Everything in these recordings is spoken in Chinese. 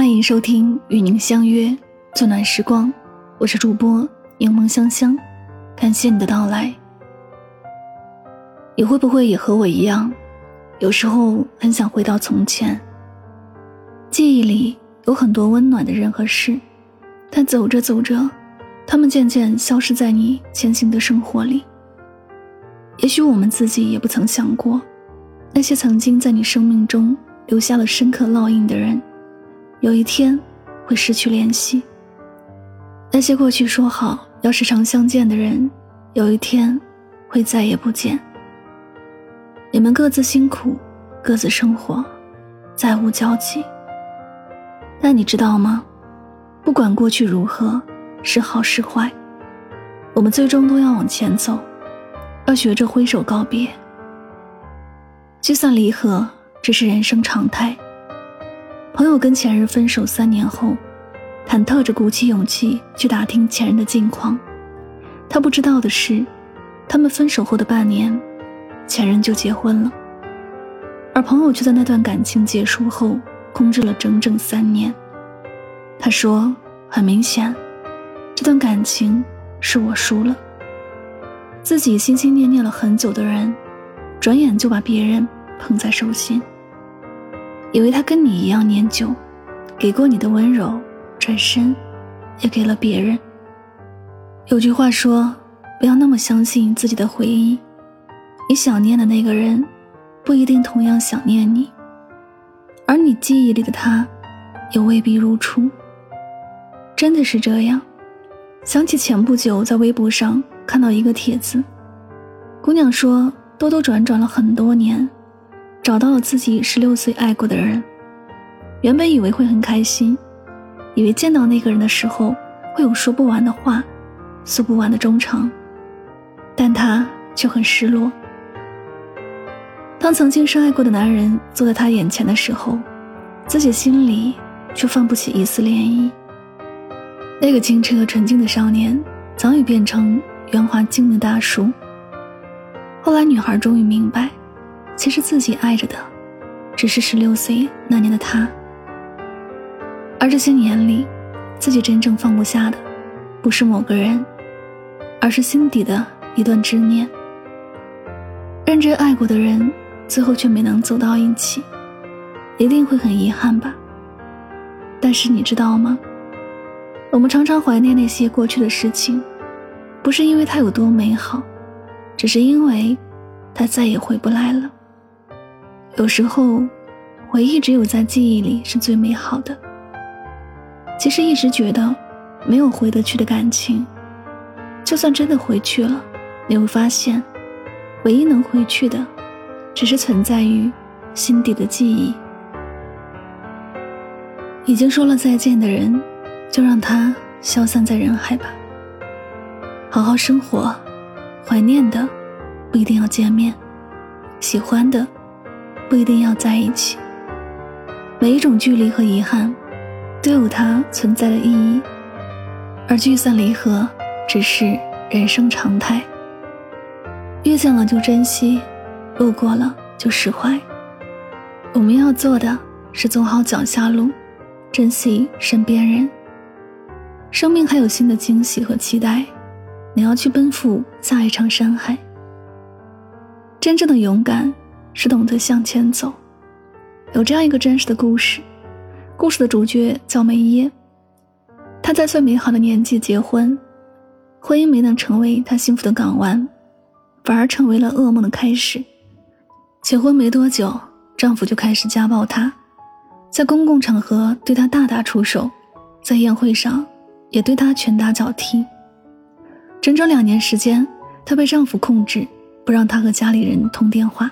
欢迎收听《与您相约最暖时光》，我是主播柠檬香香，感谢你的到来。你会不会也和我一样，有时候很想回到从前？记忆里有很多温暖的人和事，但走着走着，他们渐渐消失在你前行的生活里。也许我们自己也不曾想过，那些曾经在你生命中留下了深刻烙印的人。有一天，会失去联系。那些过去说好要时常相见的人，有一天，会再也不见。你们各自辛苦，各自生活，再无交集。但你知道吗？不管过去如何，是好是坏，我们最终都要往前走，要学着挥手告别。聚散离合，只是人生常态。朋友跟前任分手三年后，忐忑着鼓起勇气去打听前任的近况。他不知道的是，他们分手后的半年，前任就结婚了。而朋友却在那段感情结束后空置了整整三年。他说：“很明显，这段感情是我输了。自己心心念念了很久的人，转眼就把别人捧在手心。”以为他跟你一样念旧，给过你的温柔，转身也给了别人。有句话说，不要那么相信自己的回忆，你想念的那个人，不一定同样想念你，而你记忆里的他，也未必如初。真的是这样。想起前不久在微博上看到一个帖子，姑娘说，兜兜转转了很多年。找到了自己十六岁爱过的人，原本以为会很开心，以为见到那个人的时候会有说不完的话，诉不完的衷肠，但他却很失落。当曾经深爱过的男人坐在他眼前的时候，自己心里却泛不起一丝涟漪。那个清澈纯净的少年，早已变成圆滑精明的大叔。后来，女孩终于明白。其实自己爱着的，只是十六岁那年的他，而这些年里，自己真正放不下的，不是某个人，而是心底的一段执念。认真爱过的人，最后却没能走到一起，一定会很遗憾吧。但是你知道吗？我们常常怀念那些过去的事情，不是因为它有多美好，只是因为，它再也回不来了。有时候，回忆只有在记忆里是最美好的。其实一直觉得，没有回得去的感情，就算真的回去了，你会发现，唯一能回去的，只是存在于心底的记忆。已经说了再见的人，就让他消散在人海吧。好好生活，怀念的不一定要见面，喜欢的。不一定要在一起。每一种距离和遗憾，都有它存在的意义，而聚散离合只是人生常态。遇见了就珍惜，路过了就释怀。我们要做的是走好脚下路，珍惜身边人。生命还有新的惊喜和期待，你要去奔赴下一场山海。真正的勇敢。是懂得向前走。有这样一个真实的故事，故事的主角叫梅耶。他在最美好的年纪结婚，婚姻没能成为他幸福的港湾，反而成为了噩梦的开始。结婚没多久，丈夫就开始家暴她，在公共场合对她大打出手，在宴会上也对她拳打脚踢。整整两年时间，她被丈夫控制，不让她和家里人通电话。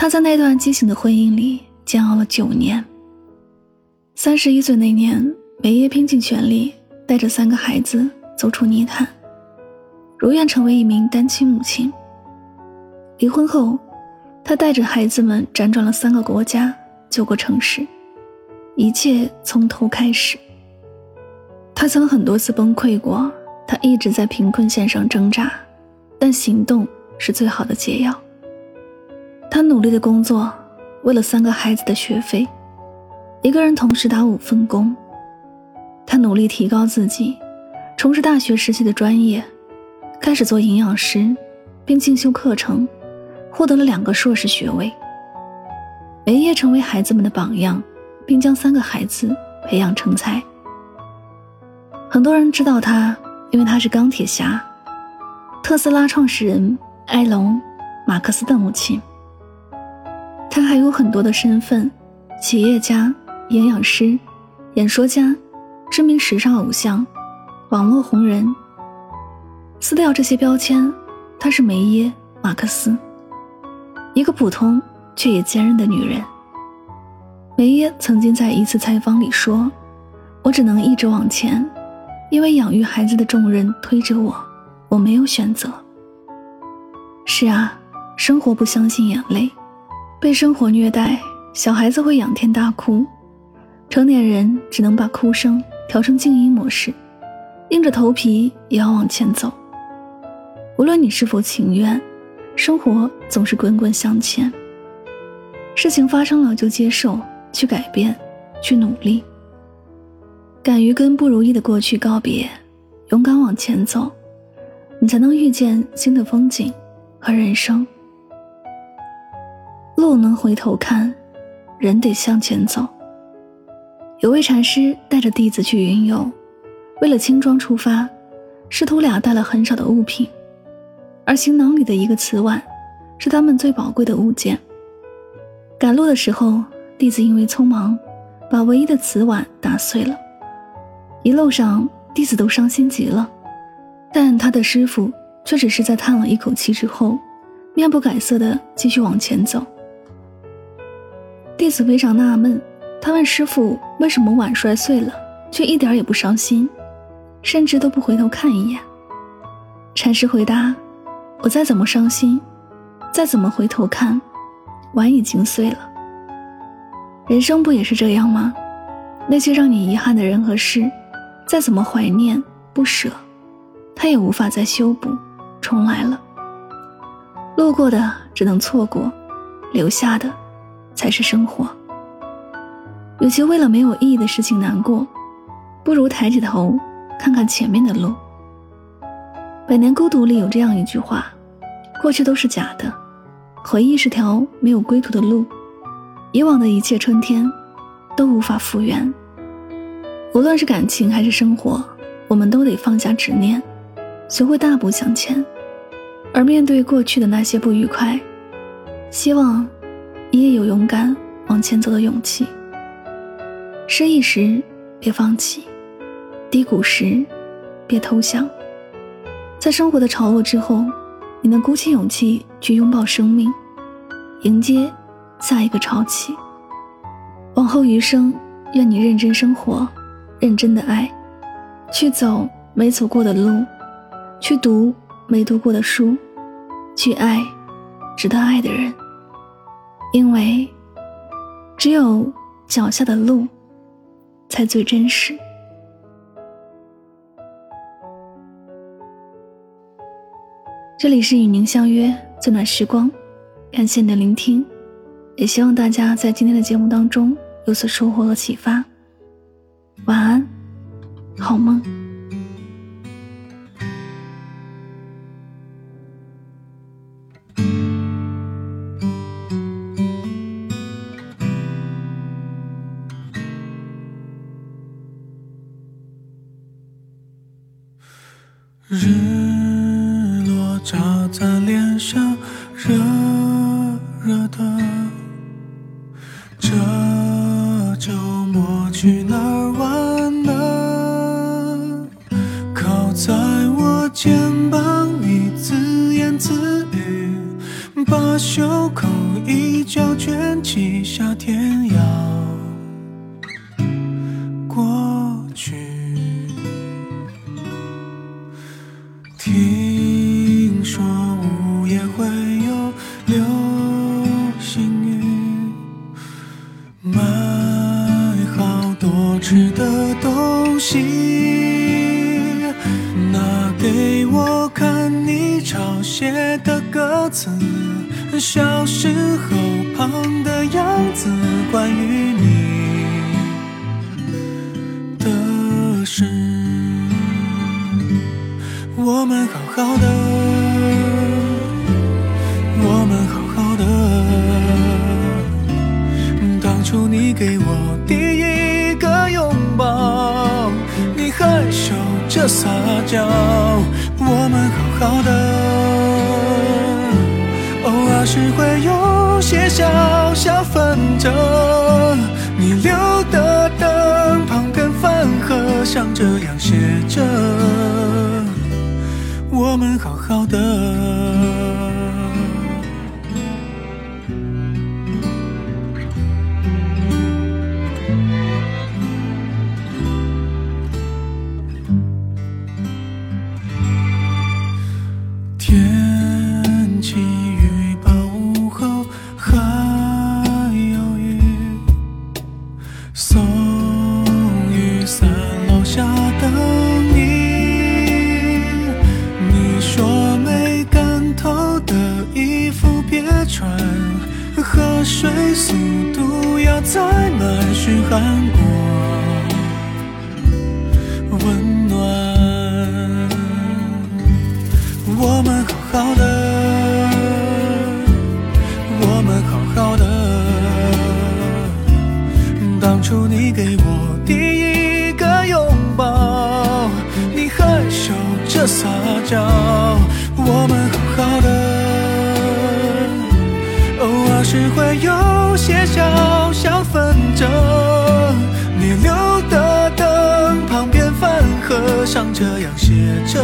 她在那段畸形的婚姻里煎熬了九年。三十一岁那年，梅耶拼尽全力带着三个孩子走出泥潭，如愿成为一名单亲母亲。离婚后，她带着孩子们辗转了三个国家、九个城市，一切从头开始。她曾很多次崩溃过，她一直在贫困线上挣扎，但行动是最好的解药。他努力的工作，为了三个孩子的学费，一个人同时打五份工。他努力提高自己，从事大学时期的专业，开始做营养师，并进修课程，获得了两个硕士学位。梅耶成为孩子们的榜样，并将三个孩子培养成才。很多人知道他，因为他是钢铁侠，特斯拉创始人埃隆·马克思的母亲。他还有很多的身份：企业家、营养师、演说家、知名时尚偶像、网络红人。撕掉这些标签，她是梅耶·马克思，一个普通。却也坚韧的女人。梅耶曾经在一次采访里说：“我只能一直往前，因为养育孩子的重任推着我，我没有选择。”是啊，生活不相信眼泪，被生活虐待，小孩子会仰天大哭，成年人只能把哭声调成静音模式，硬着头皮也要往前走。无论你是否情愿，生活总是滚滚向前。事情发生了就接受，去改变，去努力。敢于跟不如意的过去告别，勇敢往前走，你才能遇见新的风景和人生。路能回头看，人得向前走。有位禅师带着弟子去云游，为了轻装出发，师徒俩带了很少的物品，而行囊里的一个瓷碗，是他们最宝贵的物件。赶路的时候，弟子因为匆忙，把唯一的瓷碗打碎了。一路上，弟子都伤心极了，但他的师傅却只是在叹了一口气之后，面不改色的继续往前走。弟子非常纳闷，他问师傅为什么碗摔碎了，却一点也不伤心，甚至都不回头看一眼。禅师回答：“我再怎么伤心，再怎么回头看。”碗已经碎了，人生不也是这样吗？那些让你遗憾的人和事，再怎么怀念不舍，他也无法再修补重来了。路过的只能错过，留下的才是生活。与其为了没有意义的事情难过，不如抬起头看看前面的路。《百年孤独》里有这样一句话：“过去都是假的。”回忆是条没有归途的路，以往的一切春天都无法复原。无论是感情还是生活，我们都得放下执念，学会大步向前。而面对过去的那些不愉快，希望你也有勇敢往前走的勇气。失意时别放弃，低谷时别投降，在生活的潮落之后。你能鼓起勇气去拥抱生命，迎接下一个潮起。往后余生，愿你认真生活，认真的爱，去走没走过的路，去读没读过的书，去爱值得爱的人。因为，只有脚下的路，才最真实。这里是与您相约最暖时光，感谢你的聆听，也希望大家在今天的节目当中有所收获和启发。晚安，好梦。听说午夜会有流星雨，买好多吃的东西，拿给我看你抄写的歌词，小时候胖的样子，关于你的事。我们。有些小小纷争，你留的灯旁边饭盒上这样写着。我们好好的。天气好的，我们好好的。当初你给我第一个拥抱，你害羞着撒娇，我们好好的。偶尔是会有些小小纷争，你留的灯旁边饭盒上这样写着。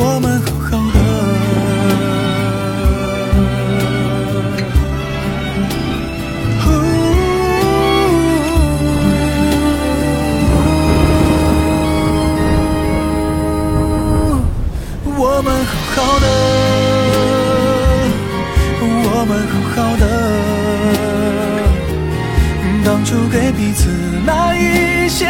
我们好好的。我们好好的，我们好好的。当初给彼此那一些